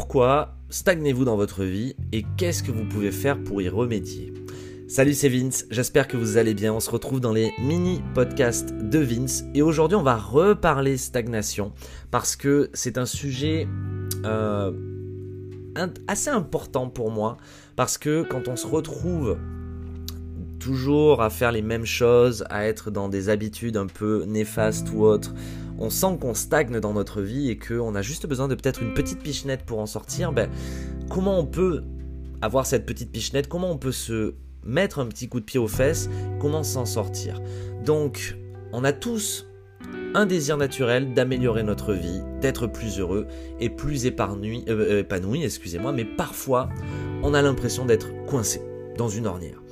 Pourquoi stagnez-vous dans votre vie et qu'est-ce que vous pouvez faire pour y remédier? Salut, c'est Vince, j'espère que vous allez bien. On se retrouve dans les mini-podcasts de Vince. Et aujourd'hui on va reparler stagnation parce que c'est un sujet euh, assez important pour moi parce que quand on se retrouve toujours à faire les mêmes choses, à être dans des habitudes un peu néfastes ou autres, on sent qu'on stagne dans notre vie et qu'on a juste besoin de peut-être une petite pichenette pour en sortir, ben, comment on peut avoir cette petite pichenette? Comment on peut se mettre un petit coup de pied aux fesses? Comment s'en sortir? Donc, on a tous un désir naturel d'améliorer notre vie, d'être plus heureux et plus épanoui, euh, épanoui excusez-moi, mais parfois on a l'impression d'être coincé dans une ornière.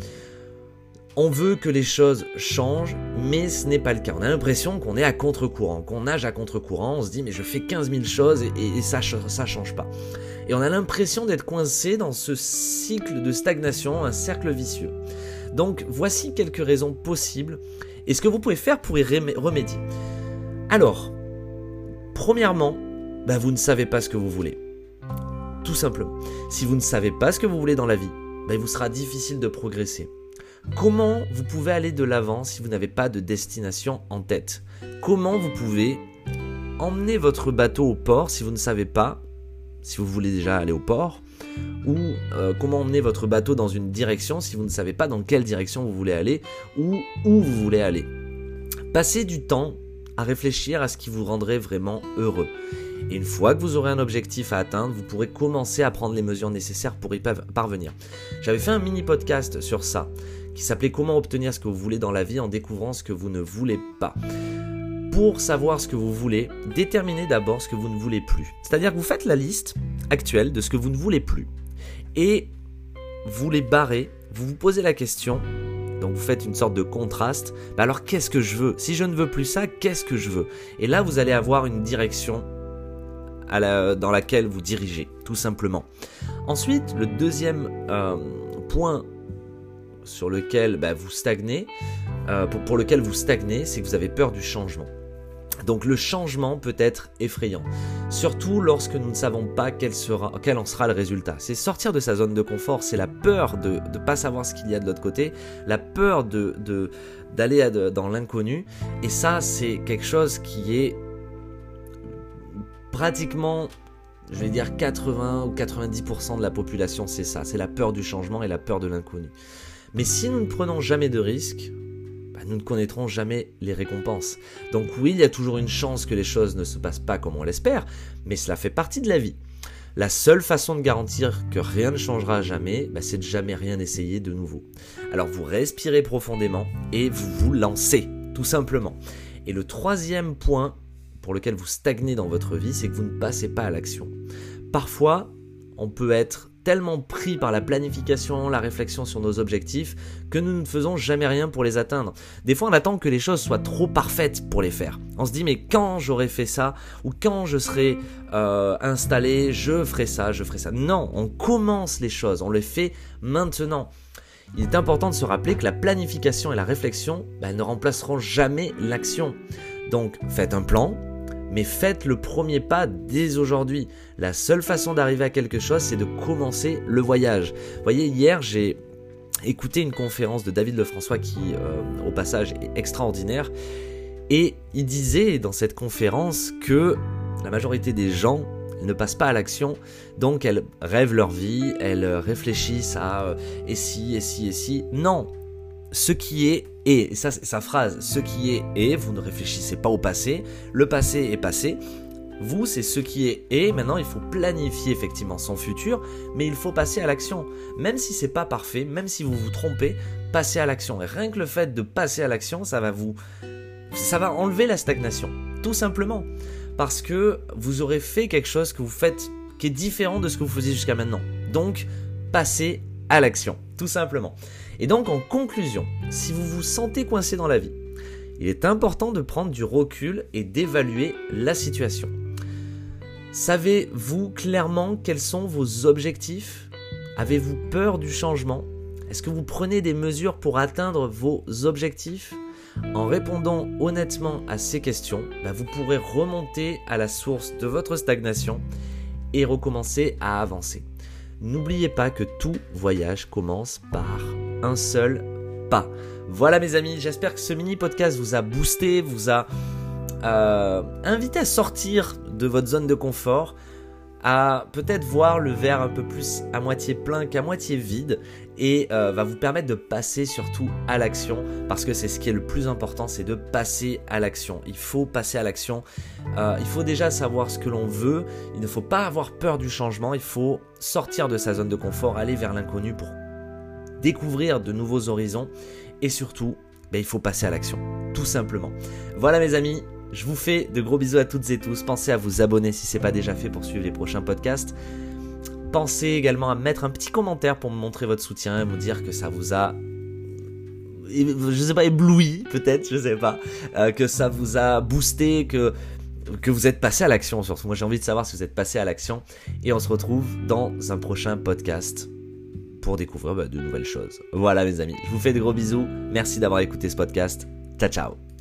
On veut que les choses changent, mais ce n'est pas le cas. On a l'impression qu'on est à contre-courant, qu'on nage à contre-courant, on se dit mais je fais 15 000 choses et, ça ne change pas. Et on a l'impression d'être coincé dans ce cycle de stagnation, un cercle vicieux. Donc voici quelques raisons possibles et ce que vous pouvez faire pour y remédier. Alors, premièrement, bah, vous ne savez pas ce que vous voulez. Tout simplement. Si vous ne savez pas ce que vous voulez dans la vie, bah, il vous sera difficile de progresser. Comment vous pouvez aller de l'avant si vous n'avez pas de destination en tête? Comment vous pouvez emmener votre bateau au port si vous ne savez pas si vous voulez déjà aller au port? Ou euh, comment emmener votre bateau dans une direction si vous ne savez pas dans quelle direction vous voulez aller ou où vous voulez aller? Passez du temps à réfléchir à ce qui vous rendrait vraiment heureux. Et une fois que vous aurez un objectif à atteindre, vous pourrez commencer à prendre les mesures nécessaires pour y parvenir. J'avais fait un mini podcast sur ça qui s'appelait Comment obtenir ce que vous voulez dans la vie en découvrant ce que vous ne voulez pas. Pour savoir ce que vous voulez, déterminez d'abord ce que vous ne voulez plus. C'est-à-dire que vous faites la liste actuelle de ce que vous ne voulez plus et vous les barrez, vous vous posez la question, donc vous faites une sorte de contraste, bah alors qu'est-ce que je veux? Si je ne veux plus ça, qu'est-ce que je veux? Et là vous allez avoir une direction dans laquelle vous dirigez, tout simplement. Ensuite, le deuxième euh, point sur lequel bah, vous stagnez, euh, pour, lequel vous stagnez, c'est que vous avez peur du changement. Donc le changement peut être effrayant, surtout lorsque nous ne savons pas quel, en sera le résultat. C'est sortir de sa zone de confort, c'est la peur de ne pas savoir ce qu'il y a de l'autre côté, la peur de d'aller dans l'inconnu, et ça c'est quelque chose qui est pratiquement je vais dire 80 ou 90% de la population, c'est ça, c'est la peur du changement et la peur de l'inconnu. Mais si nous ne prenons jamais de risques, bah, nous ne connaîtrons jamais les récompenses. Donc oui, il y a toujours une chance que les choses ne se passent pas comme on l'espère, mais cela fait partie de la vie. La seule façon de garantir que rien ne changera jamais, bah, c'est de jamais rien essayer de nouveau. Alors vous respirez profondément et vous vous lancez, tout simplement. Et le troisième point pour lequel vous stagnez dans votre vie, c'est que vous ne passez pas à l'action. Parfois, on peut être tellement pris par la planification, la réflexion sur nos objectifs, que nous ne faisons jamais rien pour les atteindre. Des fois, on attend que les choses soient trop parfaites pour les faire. On se dit, mais quand j'aurai fait ça, ou quand je serai euh, installé, je ferai ça, je ferai ça. Non, on commence les choses, on les fait maintenant. Il est important de se rappeler que la planification et la réflexion bah, ne remplaceront jamais l'action. Donc faites un plan, mais faites le premier pas dès aujourd'hui. La seule façon d'arriver à quelque chose, c'est de commencer le voyage. Voyez, hier, j'ai écouté une conférence de David Lefrançois qui, euh, au passage, est extraordinaire. Et il disait dans cette conférence que la majorité des gens ne passent pas à l'action, donc elles rêvent leur vie, elles réfléchissent à euh, et si, et si, et si. Non, ce qui est est. Et ça, c'est sa phrase. Ce qui est est. Vous ne réfléchissez pas au passé. Le passé est passé. Vous, c'est ce qui est est. Maintenant, il faut planifier effectivement son futur, mais il faut passer à l'action. Même si c'est pas parfait, même si vous vous trompez, passez à l'action. Et rien que le fait de passer à l'action, ça va vous, ça va enlever la stagnation. Tout simplement. Parce que vous aurez fait quelque chose que vous faites qui est différent de ce que vous faisiez jusqu'à maintenant. Donc, passez à l'action. Tout simplement. Et donc en conclusion, si vous vous sentez coincé dans la vie, il est important de prendre du recul et d'évaluer la situation. Savez-vous clairement quels sont vos objectifs? Avez-vous peur du changement? Est-ce que vous prenez des mesures pour atteindre vos objectifs? En répondant honnêtement à ces questions, bah, vous pourrez remonter à la source de votre stagnation et recommencer à avancer. N'oubliez pas que tout voyage commence par un seul pas. Voilà mes amis, j'espère que ce mini podcast vous a boosté, vous a euh, invité à sortir de votre zone de confort, à peut-être voir le verre un peu plus à moitié plein qu'à moitié vide et euh, va vous permettre de passer surtout à l'action parce que c'est ce qui est le plus important, c'est de passer à l'action. Il faut passer à l'action. Euh, il faut déjà savoir ce que l'on veut. Il ne faut pas avoir peur du changement. Il faut sortir de sa zone de confort, aller vers l'inconnu pour découvrir de nouveaux horizons et surtout, ben, il faut passer à l'action, tout simplement. Voilà mes amis, je vous fais de gros bisous à toutes et tous. Pensez à vous abonner si ce n'est pas déjà fait pour suivre les prochains podcasts. Pensez également à mettre un petit commentaire pour me montrer votre soutien et me dire que ça vous a je sais pas ébloui peut-être, je sais pas, euh, que ça vous a boosté, que que vous êtes passé à l'action surtout. Moi j'ai envie de savoir si vous êtes passé à l'action et on se retrouve dans un prochain podcast pour découvrir bah, de nouvelles choses. Voilà mes amis, je vous fais de gros bisous. Merci d'avoir écouté ce podcast. Ciao ciao.